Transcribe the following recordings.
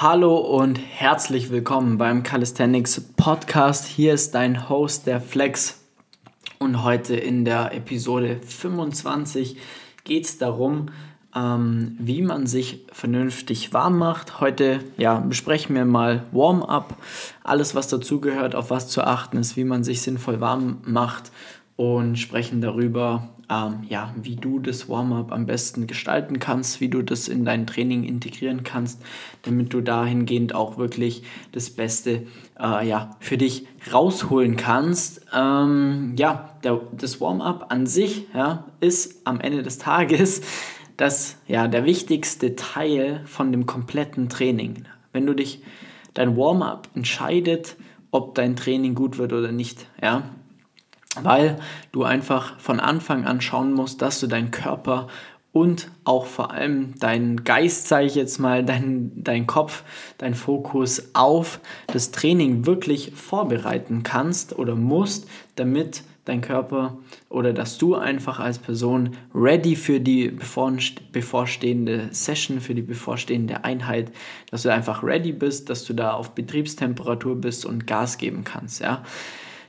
Hallo und herzlich willkommen beim Calisthenics Podcast. Hier ist dein Host, der Flex. Und heute in der Episode 25 geht es darum, ähm, wie man sich vernünftig warm macht. Heute ja, besprechen wir mal Warm-up, alles was dazugehört, auf was zu achten ist, wie man sich sinnvoll warm macht und sprechen darüber, ähm, ja, wie du das Warm-up am besten gestalten kannst, wie du das in dein Training integrieren kannst, damit du dahingehend auch wirklich das Beste äh, ja, für dich rausholen kannst. Ähm, ja, der, das Warm-up an sich ja, ist am Ende des Tages das, ja, der wichtigste Teil von dem kompletten Training. Wenn du dich, dein Warm-up entscheidet, ob dein Training gut wird oder nicht. Ja? Weil du einfach von Anfang an schauen musst, dass du deinen Körper und auch vor allem deinen Geist, sage ich jetzt mal, dein, dein Kopf, dein Fokus auf das Training wirklich vorbereiten kannst oder musst, damit dein Körper oder dass du einfach als Person ready für die bevorstehende Session, für die bevorstehende Einheit, dass du einfach ready bist, dass du da auf Betriebstemperatur bist und Gas geben kannst, ja.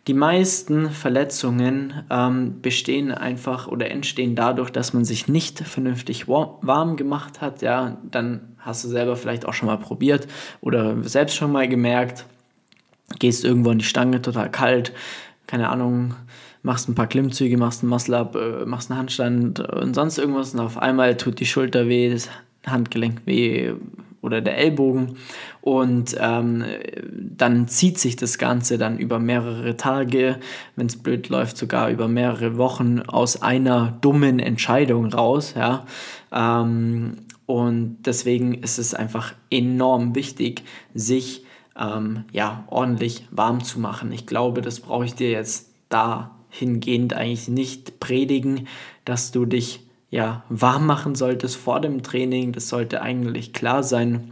Die meisten Verletzungen ähm, bestehen einfach oder entstehen dadurch, dass man sich nicht vernünftig warm gemacht hat. Ja, dann hast du selber vielleicht auch schon mal probiert oder selbst schon mal gemerkt, gehst irgendwo an die Stange total kalt, keine Ahnung, machst ein paar Klimmzüge, machst einen Muscle-Up, äh, machst einen Handstand und sonst irgendwas und auf einmal tut die Schulter weh, das Handgelenk weh, oder der Ellbogen und ähm, dann zieht sich das Ganze dann über mehrere Tage, wenn es blöd läuft, sogar über mehrere Wochen aus einer dummen Entscheidung raus, ja. Ähm, und deswegen ist es einfach enorm wichtig, sich ähm, ja, ordentlich warm zu machen. Ich glaube, das brauche ich dir jetzt dahingehend eigentlich nicht predigen, dass du dich ja, warm machen solltest vor dem Training. Das sollte eigentlich klar sein.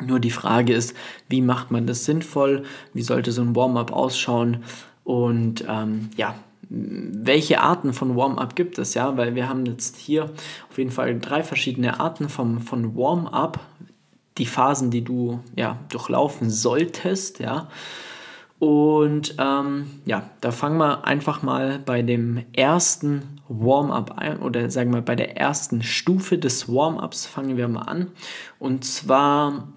Nur die Frage ist, wie macht man das sinnvoll? Wie sollte so ein Warm-up ausschauen? Und ähm, ja, welche Arten von Warm-up gibt es? Ja, weil wir haben jetzt hier auf jeden Fall drei verschiedene Arten vom, von Warm-up. Die Phasen, die du ja durchlaufen solltest, ja. Und ähm, ja, da fangen wir einfach mal bei dem ersten Warm-up ein oder sagen wir bei der ersten Stufe des Warm-ups fangen wir mal an. Und zwar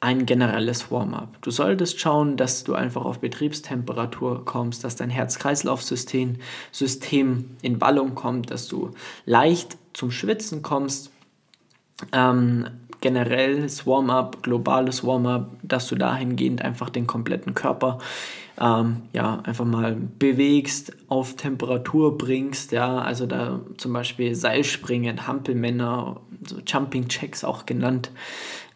ein generelles Warm-up. Du solltest schauen, dass du einfach auf Betriebstemperatur kommst, dass dein Herz-Kreislauf-System System in Wallung kommt, dass du leicht zum Schwitzen kommst. Ähm, generelles Warm-up, globales Warm-up, dass du dahingehend einfach den kompletten Körper ähm, ja, einfach mal bewegst, auf Temperatur bringst, ja, also da zum Beispiel Seilspringen, Hampelmänner, so Jumping Checks auch genannt,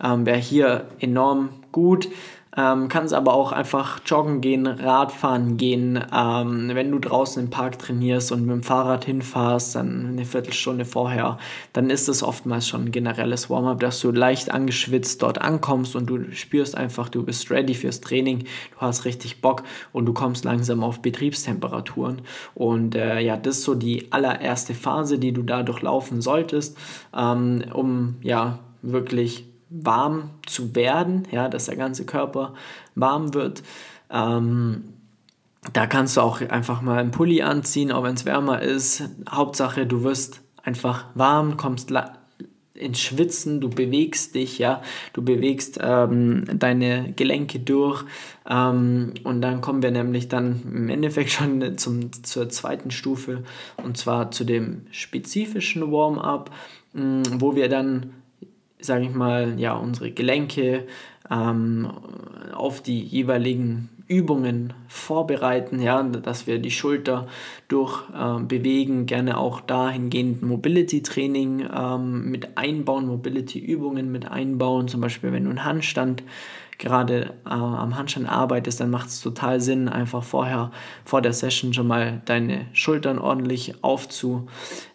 ähm, wäre hier enorm gut. Ähm, kannst aber auch einfach joggen gehen, Radfahren gehen. Ähm, wenn du draußen im Park trainierst und mit dem Fahrrad hinfährst, dann eine Viertelstunde vorher, dann ist es oftmals schon ein generelles Warm-up, dass du leicht angeschwitzt dort ankommst und du spürst einfach, du bist ready fürs Training, du hast richtig Bock und du kommst langsam auf Betriebstemperaturen. Und äh, ja, das ist so die allererste Phase, die du da durchlaufen solltest, ähm, um ja wirklich warm zu werden, ja, dass der ganze Körper warm wird. Ähm, da kannst du auch einfach mal einen Pulli anziehen, auch wenn es wärmer ist. Hauptsache, du wirst einfach warm, kommst ins Schwitzen, du bewegst dich, ja, du bewegst ähm, deine Gelenke durch ähm, und dann kommen wir nämlich dann im Endeffekt schon zum, zur zweiten Stufe und zwar zu dem spezifischen Warm-up, wo wir dann sage ich mal, ja, unsere Gelenke ähm, auf die jeweiligen Übungen vorbereiten, ja, dass wir die Schulter durch äh, bewegen, gerne auch dahingehend Mobility Training ähm, mit einbauen, Mobility Übungen mit einbauen, zum Beispiel wenn du einen Handstand gerade äh, am Handstand arbeitest, dann macht es total Sinn, einfach vorher, vor der Session schon mal deine Schultern ordentlich aufzubringen,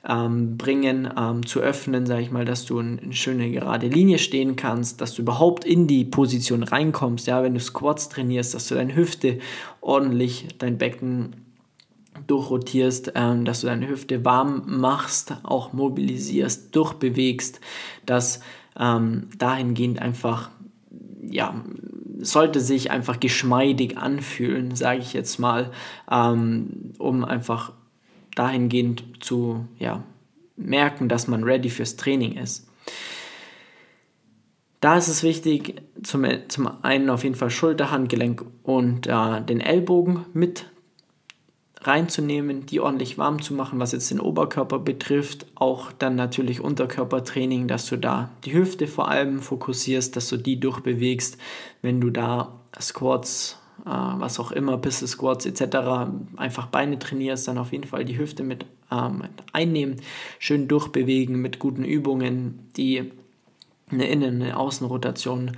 ähm, ähm, zu öffnen, sage ich mal, dass du in, in schöne gerade Linie stehen kannst, dass du überhaupt in die Position reinkommst, ja, wenn du Squats trainierst, dass du deine Hüfte ordentlich, dein Becken durchrotierst, ähm, dass du deine Hüfte warm machst, auch mobilisierst, durchbewegst, dass ähm, dahingehend einfach ja, sollte sich einfach geschmeidig anfühlen, sage ich jetzt mal, ähm, um einfach dahingehend zu ja, merken, dass man ready fürs Training ist. Da ist es wichtig, zum, zum einen auf jeden Fall Schulter, Handgelenk und äh, den Ellbogen mit reinzunehmen, die ordentlich warm zu machen, was jetzt den Oberkörper betrifft. Auch dann natürlich Unterkörpertraining, dass du da die Hüfte vor allem fokussierst, dass du die durchbewegst. Wenn du da Squats, äh, was auch immer, Pistol Squats etc. einfach Beine trainierst, dann auf jeden Fall die Hüfte mit, äh, mit einnehmen, schön durchbewegen mit guten Übungen, die eine Innen-, eine Außenrotation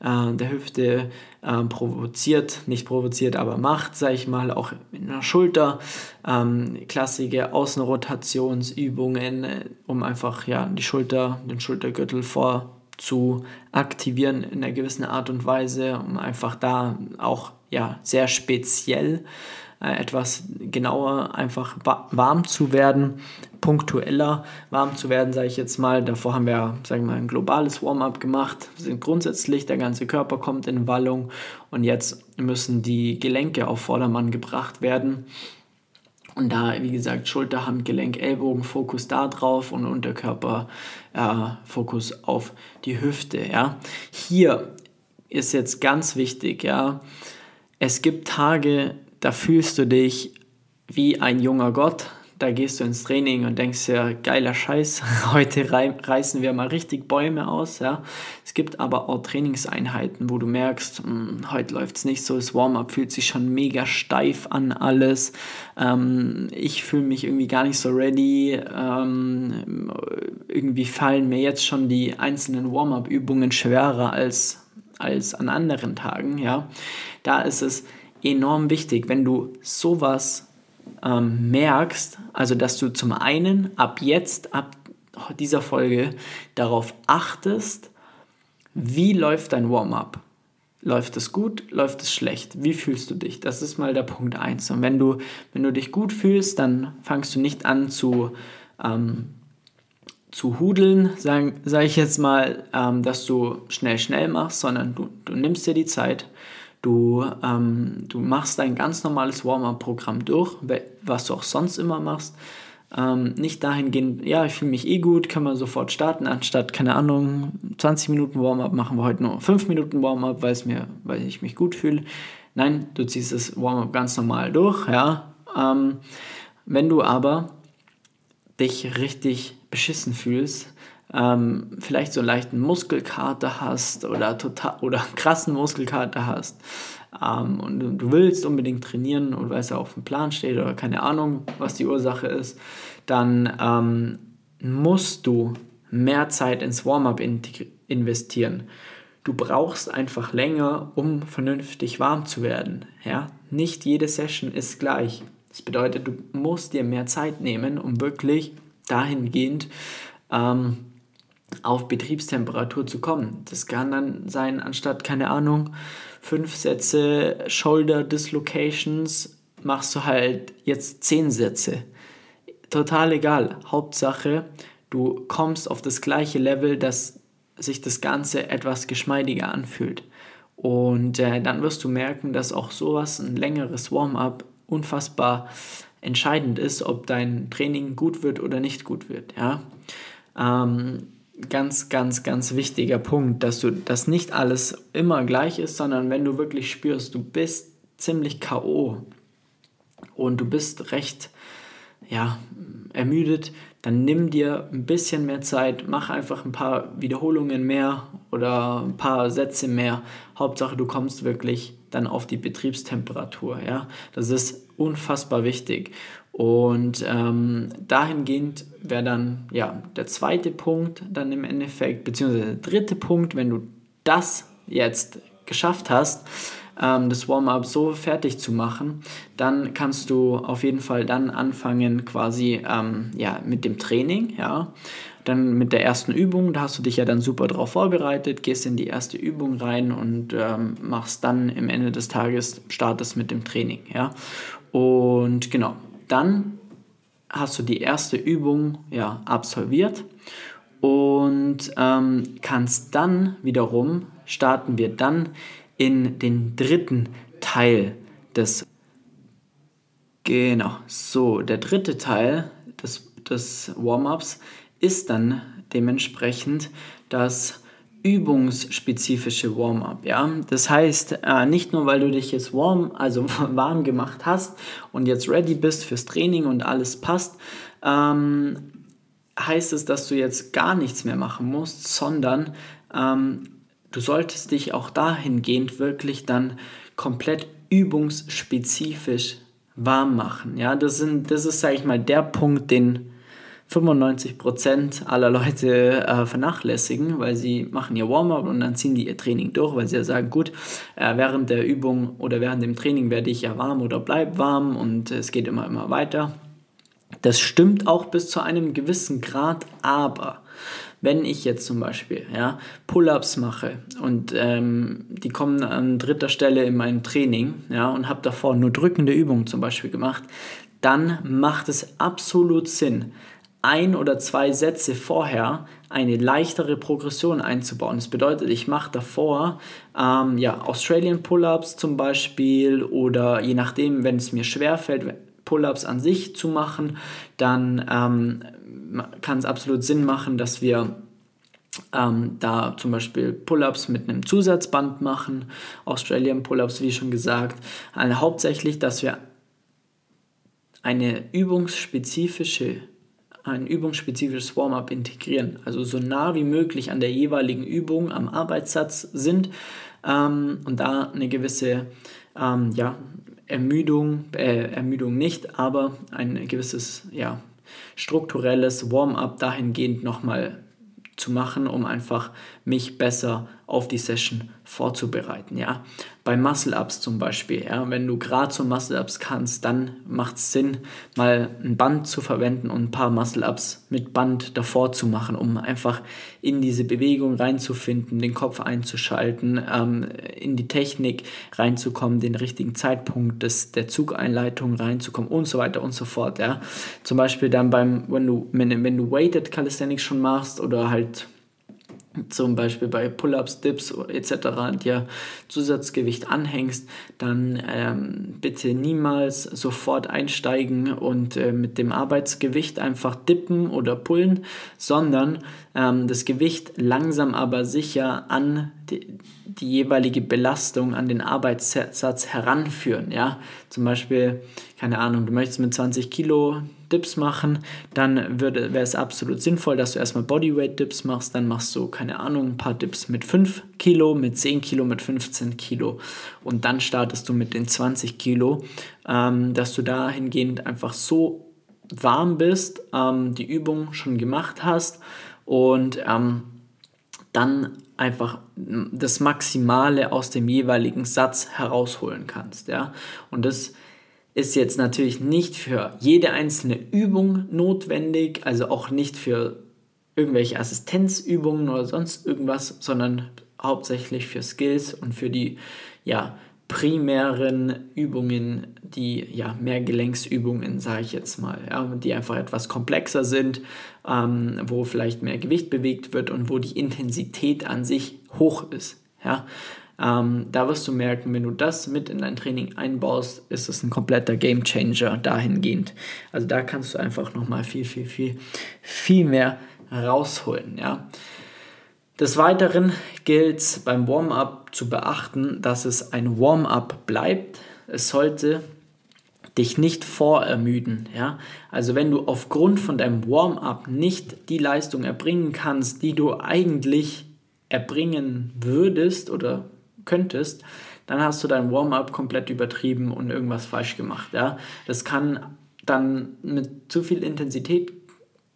äh, der Hüfte äh, provoziert, nicht provoziert, aber macht, sage ich mal, auch in der Schulter. Ähm, klassische Außenrotationsübungen, äh, um einfach ja, die Schulter, den Schultergürtel vor zu aktivieren in einer gewissen Art und Weise, um einfach da auch ja, sehr speziell äh, etwas genauer einfach warm zu werden, punktueller warm zu werden, sage ich jetzt mal. Davor haben wir, sagen wir mal, ein globales Warm-up gemacht. Wir sind grundsätzlich, der ganze Körper kommt in Wallung und jetzt müssen die Gelenke auf Vordermann gebracht werden. Und da, wie gesagt, Schulter, Handgelenk, Ellbogen, Fokus da drauf und Unterkörper, äh, Fokus auf die Hüfte. Ja. Hier ist jetzt ganz wichtig, ja. Es gibt Tage, da fühlst du dich wie ein junger Gott. Da gehst du ins Training und denkst ja, geiler Scheiß, heute reißen wir mal richtig Bäume aus. Ja. Es gibt aber auch Trainingseinheiten, wo du merkst, mh, hm, heute läuft es nicht so, das Warm-up fühlt sich schon mega steif an alles. Ähm, ich fühle mich irgendwie gar nicht so ready. Ähm, irgendwie fallen mir jetzt schon die einzelnen Warm-up-Übungen schwerer als, als an anderen Tagen. Ja. Da ist es enorm wichtig, wenn du sowas ähm, merkst, also dass du zum einen ab jetzt, ab dieser Folge darauf achtest, wie läuft dein Warm-up? Läuft es gut? Läuft es schlecht? Wie fühlst du dich? Das ist mal der Punkt 1. Und wenn du, wenn du dich gut fühlst, dann fangst du nicht an zu, ähm, zu hudeln, sage sag ich jetzt mal, ähm, dass du schnell, schnell machst, sondern du, du nimmst dir die Zeit, Du, ähm, du machst dein ganz normales Warm-up-Programm durch, was du auch sonst immer machst. Ähm, nicht dahingehend, ja, ich fühle mich eh gut, kann man sofort starten, anstatt, keine Ahnung, 20 Minuten Warm-up machen wir heute nur 5 Minuten Warm-up, weil, weil ich mich gut fühle. Nein, du ziehst das Warm-up ganz normal durch, ja. Ähm, wenn du aber dich richtig beschissen fühlst, ähm, vielleicht so einen leichten Muskelkater hast oder total oder krassen Muskelkater hast ähm, und du, du, willst unbedingt trainieren und weil es ja auf dem Plan steht oder keine Ahnung, was die Ursache ist, dann ähm, musst du mehr Zeit ins Warm-up investieren. Du brauchst einfach länger, um vernünftig warm zu werden. Ja? Nicht jede Session ist gleich. Das bedeutet, du musst dir mehr Zeit nehmen, um wirklich dahingehend ähm, auf Betriebstemperatur zu kommen. Das kann dann sein, anstatt, keine Ahnung, fünf Sätze Shoulder Dislocations, machst du halt jetzt zehn Sätze. Total egal. Hauptsache, du kommst auf das gleiche Level, dass sich das Ganze etwas geschmeidiger anfühlt. Und äh, dann wirst du merken, dass auch sowas, ein längeres Warm-up, unfassbar entscheidend ist, ob dein Training gut wird oder nicht gut wird. Ja? Ähm, ganz, ganz, ganz wichtiger Punkt, dass du das nicht alles immer gleich ist, sondern wenn du wirklich spürst, du bist ziemlich K.O. und du bist recht ja, ermüdet, dann nimm dir ein bisschen mehr Zeit, mach einfach ein paar Wiederholungen mehr oder ein paar Sätze mehr. Hauptsache, du kommst wirklich dann auf die Betriebstemperatur. Ja? Das ist unfassbar wichtig. Und ähm, dahingehend wäre dann ja der zweite Punkt dann im Endeffekt, beziehungsweise der dritte Punkt, wenn du das jetzt geschafft hast, ähm, das Warm-up so fertig zu machen, dann kannst du auf jeden Fall dann anfangen quasi ähm, ja, mit dem Training, ja. Dann mit der ersten Übung, da hast du dich ja dann super drauf vorbereitet, gehst in die erste Übung rein und ähm, machst dann im Ende des Tages, startest mit dem Training, ja. Und genau, dann hast du die erste Übung ja, absolviert und ähm, kannst dann wiederum starten wir dann in den dritten Teil des. Genau, so, der dritte Teil des, des Warm-ups ist dann dementsprechend das übungsspezifische Warm-up. Ja? Das heißt, äh, nicht nur weil du dich jetzt warm, also warm gemacht hast und jetzt ready bist fürs Training und alles passt, ähm, heißt es, dass du jetzt gar nichts mehr machen musst, sondern ähm, du solltest dich auch dahingehend wirklich dann komplett übungsspezifisch warm machen. Ja, das, sind, das ist, sage ich mal, der Punkt, den 95% aller Leute äh, vernachlässigen, weil sie machen ihr Warm-up und dann ziehen die ihr Training durch, weil sie ja sagen, gut, äh, während der Übung oder während dem Training werde ich ja warm oder bleib warm und es geht immer, immer weiter. Das stimmt auch bis zu einem gewissen Grad, aber wenn ich jetzt zum Beispiel ja, Pull-ups mache und ähm, die kommen an dritter Stelle in meinem Training ja, und habe davor nur drückende Übungen zum Beispiel gemacht, dann macht es absolut Sinn, ein oder zwei Sätze vorher eine leichtere Progression einzubauen. Das bedeutet, ich mache davor ähm, ja, Australian Pull-ups zum Beispiel oder je nachdem, wenn es mir schwerfällt, Pull-ups an sich zu machen, dann ähm, kann es absolut Sinn machen, dass wir ähm, da zum Beispiel Pull-ups mit einem Zusatzband machen, Australian Pull-ups, wie schon gesagt. Also hauptsächlich, dass wir eine übungsspezifische ein übungsspezifisches Warm-up integrieren. Also so nah wie möglich an der jeweiligen Übung am Arbeitssatz sind ähm, und da eine gewisse ähm, ja, Ermüdung, äh, Ermüdung nicht, aber ein gewisses ja, strukturelles Warm-up dahingehend nochmal zu machen, um einfach mich besser auf die Session vorzubereiten. Ja? Bei Muscle-Ups zum Beispiel, ja? wenn du gerade so Muscle-Ups kannst, dann macht es Sinn, mal ein Band zu verwenden und ein paar Muscle-Ups mit Band davor zu machen, um einfach in diese Bewegung reinzufinden, den Kopf einzuschalten, ähm, in die Technik reinzukommen, den richtigen Zeitpunkt des, der Zugeinleitung reinzukommen und so weiter und so fort. Ja? Zum Beispiel dann beim, wenn du, wenn, wenn du Weighted Calisthenics schon machst oder halt zum Beispiel bei Pull-ups, Dips etc. dir Zusatzgewicht anhängst, dann ähm, bitte niemals sofort einsteigen und äh, mit dem Arbeitsgewicht einfach dippen oder pullen, sondern ähm, das Gewicht langsam aber sicher an die, die, jeweilige Belastung, an den Arbeitssatz heranführen. Ja? Zum Beispiel, keine Ahnung, du möchtest mit 20 Kilo Dips machen, dann wäre es absolut sinnvoll, dass du erstmal Bodyweight Dips machst, dann machst du, keine Ahnung, ein paar Dips mit 5 Kilo, mit 10 Kilo, mit 15 Kilo und dann startest du mit den 20 Kilo, ähm, dass du dahingehend einfach so warm bist, ähm, die Übung schon gemacht hast und ähm, dann einfach das Maximale aus dem jeweiligen Satz herausholen kannst. Ja? Und das ist jetzt natürlich nicht für jede einzelne Übung notwendig, also auch nicht für irgendwelche Assistenzübungen oder sonst irgendwas, sondern hauptsächlich für Skills und für die ja, primären Übungen, die ja mehr Gelenksübungen, sage ich jetzt mal, ja, die einfach etwas komplexer sind, ähm, wo vielleicht mehr Gewicht bewegt wird und wo die Intensität an sich hoch ist. Ja. Ähm, da wirst du merken, wenn du das mit in dein Training einbaust, ist es ein kompletter Game Changer dahingehend. Also da kannst du einfach nochmal viel, viel, viel, viel mehr rausholen. Ja. Des Weiteren gilt es beim Warm-up zu beachten, dass es ein Warm-up bleibt. Es sollte dich nicht vorermüden. Ja? Also wenn du aufgrund von deinem Warm-up nicht die Leistung erbringen kannst, die du eigentlich erbringen würdest oder könntest, dann hast du dein Warm-up komplett übertrieben und irgendwas falsch gemacht. Ja? Das kann dann mit zu viel Intensität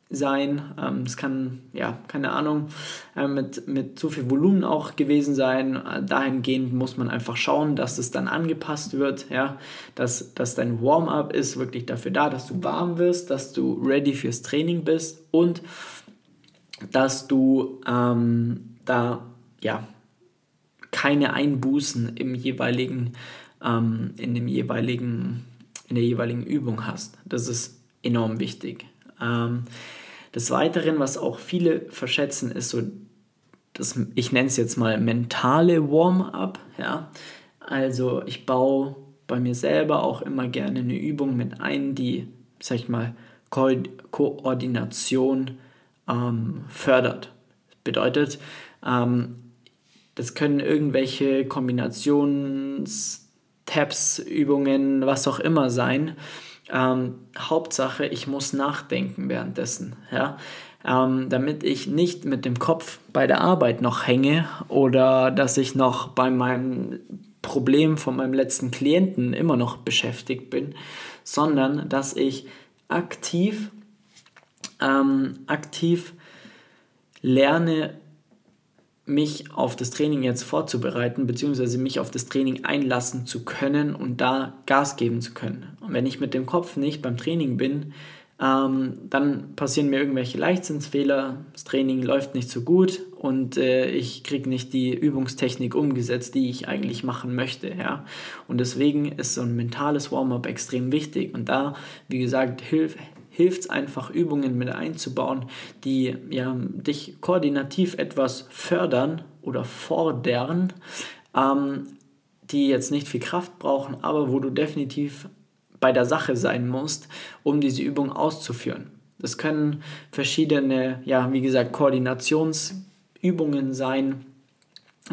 sein. Ähm, es kann, ja, keine Ahnung, äh, mit, mit zu viel Volumen auch gewesen sein. Äh, dahingehend muss man einfach schauen, dass es dann angepasst wird, ja, dass, dass dein Warm-up ist wirklich dafür da, dass du warm wirst, dass du ready fürs Training bist und dass du ähm, da, ja, keine Einbußen im jeweiligen, ähm, in dem jeweiligen, in der jeweiligen Übung hast. Das ist enorm wichtig. Ähm, des Weiteren, was auch viele verschätzen, ist so das, ich nenne es jetzt mal mentale Warm-up. Ja? Also ich baue bei mir selber auch immer gerne eine Übung mit ein, die, sag ich mal, Ko Koordination ähm, fördert. Bedeutet, ähm, das können irgendwelche Kombinations, Tabs, Übungen, was auch immer sein. Ähm, Hauptsache, ich muss nachdenken währenddessen. Ja? ähm, damit ich nicht mit dem Kopf bei der Arbeit noch hänge oder dass ich noch bei meinem Problem von meinem letzten Klienten immer noch beschäftigt bin, sondern dass ich aktiv, ähm, aktiv lerne, mich auf das Training jetzt vorzubereiten, beziehungsweise mich auf das Training einlassen zu können und da Gas geben zu können. Und wenn ich mit dem Kopf nicht beim Training bin, ähm, dann passieren mir irgendwelche Leichtsinnsfehler, das Training läuft nicht so gut und äh, ich kriege nicht die Übungstechnik umgesetzt, die ich eigentlich machen möchte. Ja? Und deswegen ist so ein mentales Warm-up extrem wichtig. Und da, wie gesagt, hilft hilft es einfach, Übungen mit einzubauen, die ja, dich koordinativ etwas fördern oder fordern, ähm, die jetzt nicht viel Kraft brauchen, aber wo du definitiv bei der Sache sein musst, um diese Übung auszuführen. Das können verschiedene, ja, wie gesagt, Koordinationsübungen sein,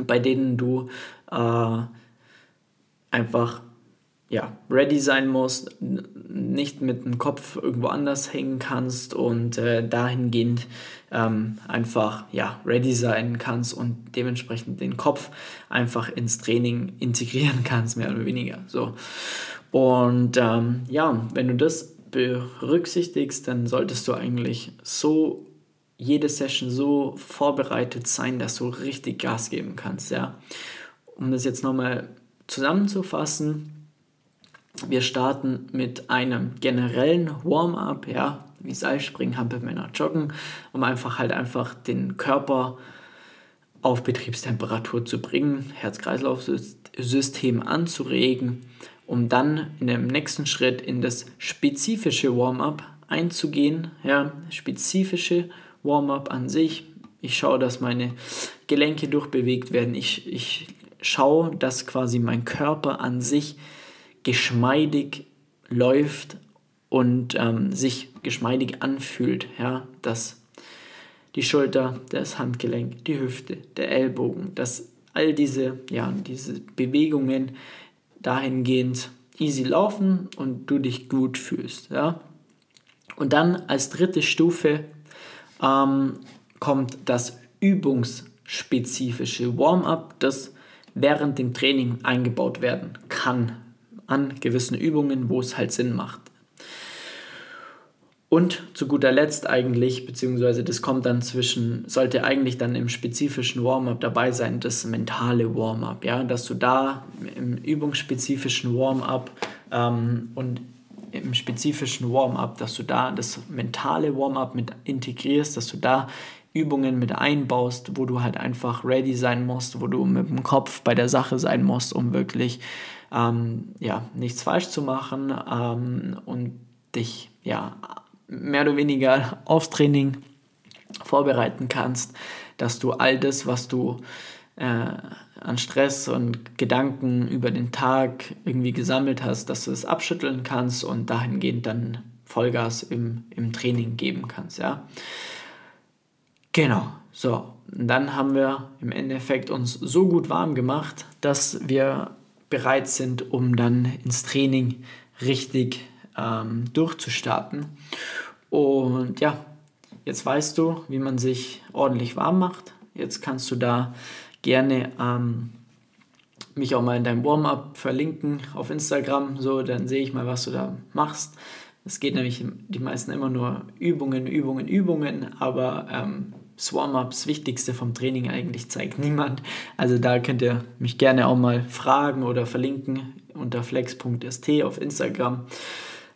bei denen du äh, einfach ja, ready sein musst, nicht mit dem Kopf irgendwo anders hängen kannst und äh, dahingehend ähm, einfach ja, ready sein kannst und dementsprechend den Kopf einfach ins Training integrieren kannst, mehr oder weniger. So. Und ähm, ja, wenn du das berücksichtigst, dann solltest du eigentlich so jede Session so vorbereitet sein, dass du richtig Gas geben kannst. Ja? Um das jetzt nochmal zusammenzufassen, wir starten mit einem generellen Warm-up, ja, wie Seilspringen, Hampelmänner, Joggen, um einfach halt einfach den Körper auf Betriebstemperatur zu bringen, Herz-Kreislauf-System anzuregen um dann in dem nächsten Schritt in das spezifische Warm-up einzugehen. Ja, spezifische Warm-up an sich. Ich schaue, dass meine Gelenke durchbewegt werden. Ich, ich schaue, dass quasi mein Körper an sich geschmeidig läuft und ähm, sich geschmeidig anfühlt. Ja, dass die Schulter, das Handgelenk, die Hüfte, der Ellbogen, dass all diese, ja, diese Bewegungen dahingehend easy laufen und du dich gut fühlst. Ja? Und dann als dritte Stufe ähm, kommt das übungsspezifische Warm-up, das während dem Training eingebaut werden kann an gewissen Übungen, wo es halt Sinn macht. Und zu guter Letzt eigentlich, beziehungsweise das kommt dann zwischen, sollte eigentlich dann im spezifischen Warm-up dabei sein, das mentale Warm-up, ja, dass du da im übungsspezifischen Warm-up ähm, und im spezifischen Warm-up, dass du da das mentale Warm-up mit integrierst, dass du da Übungen mit einbaust, wo du halt einfach ready sein musst, wo du mit dem Kopf bei der Sache sein musst, um wirklich ähm, ja, nichts falsch zu machen ähm, und dich ja mehr oder weniger aufs Training vorbereiten kannst, dass du all das, was du äh, an Stress und Gedanken über den Tag irgendwie gesammelt hast, dass du es abschütteln kannst und dahingehend dann Vollgas im, im Training geben kannst, ja. Genau, so. Und dann haben wir im Endeffekt uns so gut warm gemacht, dass wir bereit sind, um dann ins Training richtig ähm, durchzustarten. Und ja, jetzt weißt du, wie man sich ordentlich warm macht. Jetzt kannst du da gerne ähm, mich auch mal in deinem Warm-up verlinken auf Instagram, so dann sehe ich mal, was du da machst. Es geht nämlich die meisten immer nur Übungen, Übungen, Übungen, aber ähm, das Warm-up, das Wichtigste vom Training eigentlich zeigt niemand. Also da könnt ihr mich gerne auch mal fragen oder verlinken unter flex.st auf Instagram.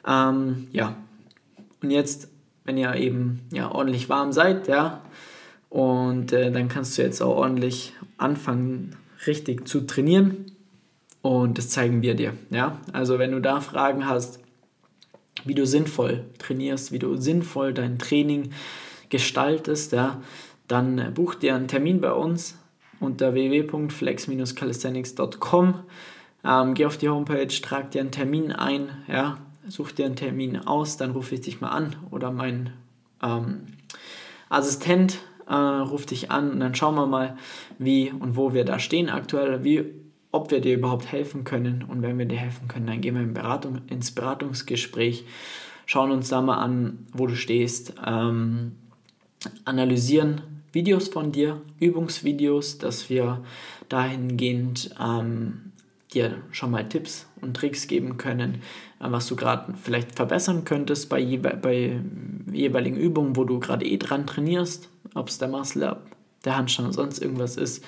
Ähm, ja, und jetzt, wenn ihr eben ja, ordentlich warm seid, ja, und äh, dann kannst du jetzt auch ordentlich anfangen, richtig zu trainieren. Und das zeigen wir dir. Ja? Also wenn du da Fragen hast, wie du sinnvoll trainierst, wie du sinnvoll dein Training gestaltest, ja, dann buch dir einen Termin bei uns unter www.flex-calisthenics.com. Ähm, geh auf die Homepage, trag dir einen Termin ein, ja, such dir einen Termin aus, dann rufe ich dich mal an oder mein ähm, Assistent äh, ruft dich an und dann schauen wir mal, wie und wo wir da stehen aktuell, wie, ob wir dir überhaupt helfen können und wenn wir dir helfen können, dann gehen wir in Beratung, ins Beratungsgespräch, schauen uns da mal an, wo du stehst, ähm, analysieren Videos von dir, Übungsvideos, dass wir dahingehend ähm, dir schon mal Tipps und Tricks geben können, äh, was du gerade vielleicht verbessern könntest bei, je bei jeweiligen Übungen, wo du gerade eh dran trainierst, ob es der Muscle Up, der Handstand oder sonst irgendwas ist.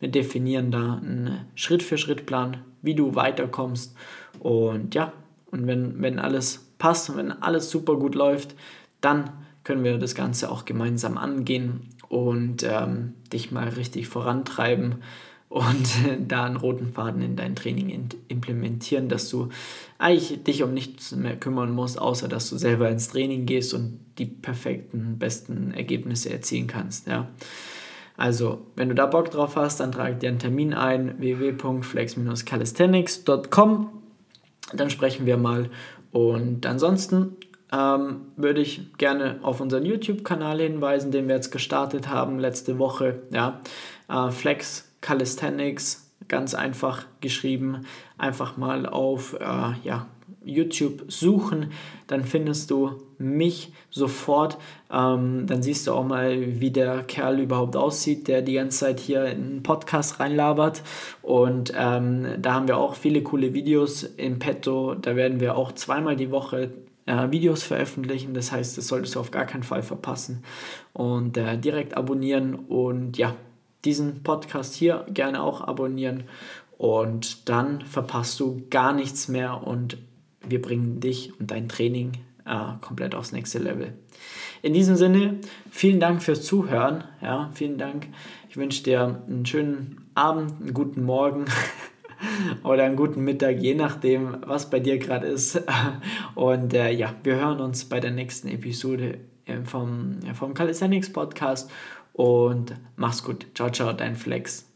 Wir definieren da einen Schritt-für-Schritt-Plan, wie du weiterkommst. Und ja, und wenn, wenn alles passt und wenn alles super gut läuft, dann können wir das Ganze auch gemeinsam angehen und ähm, dich mal richtig vorantreiben und da einen roten Faden in dein Training implementieren, dass du eigentlich dich um nichts mehr kümmern musst, außer dass du selber ins Training gehst und die perfekten, besten Ergebnisse erzielen kannst. Ja. Also, wenn du da Bock drauf hast, dann trage dir einen Termin ein, www.flex-calisthenics.com. Dann sprechen wir mal. Und ansonsten ähm, würde ich gerne auf unseren YouTube-Kanal hinweisen, den wir jetzt gestartet haben letzte Woche. Ja, äh, Flex Calisthenics, ganz einfach geschrieben. Einfach mal auf äh, ja, YouTube suchen, dann findest du mich sofort. Ähm, dann siehst du auch mal, wie der Kerl überhaupt aussieht, der die ganze Zeit hier in einen Podcast reinlabert. Und ähm, da haben wir auch viele coole Videos im Petto. Da werden wir auch zweimal die Woche äh, Videos veröffentlichen. Das heißt, das solltest du auf gar keinen Fall verpassen. Und äh, direkt abonnieren und ja, diesen Podcast hier gerne auch abonnieren. Und dann verpasst du gar nichts mehr und wir bringen dich und dein Training äh, komplett aufs nächste Level. In diesem Sinne, vielen Dank fürs Zuhören. Ja, vielen Dank. Ich wünsche dir einen schönen Abend, einen guten Morgen oder einen guten Mittag, je nachdem, was bei dir gerade ist. Und äh, ja, wir hören uns bei der nächsten Episode vom, vom Calisthenics Podcast und mach's gut. Ciao, ciao, dein Flex.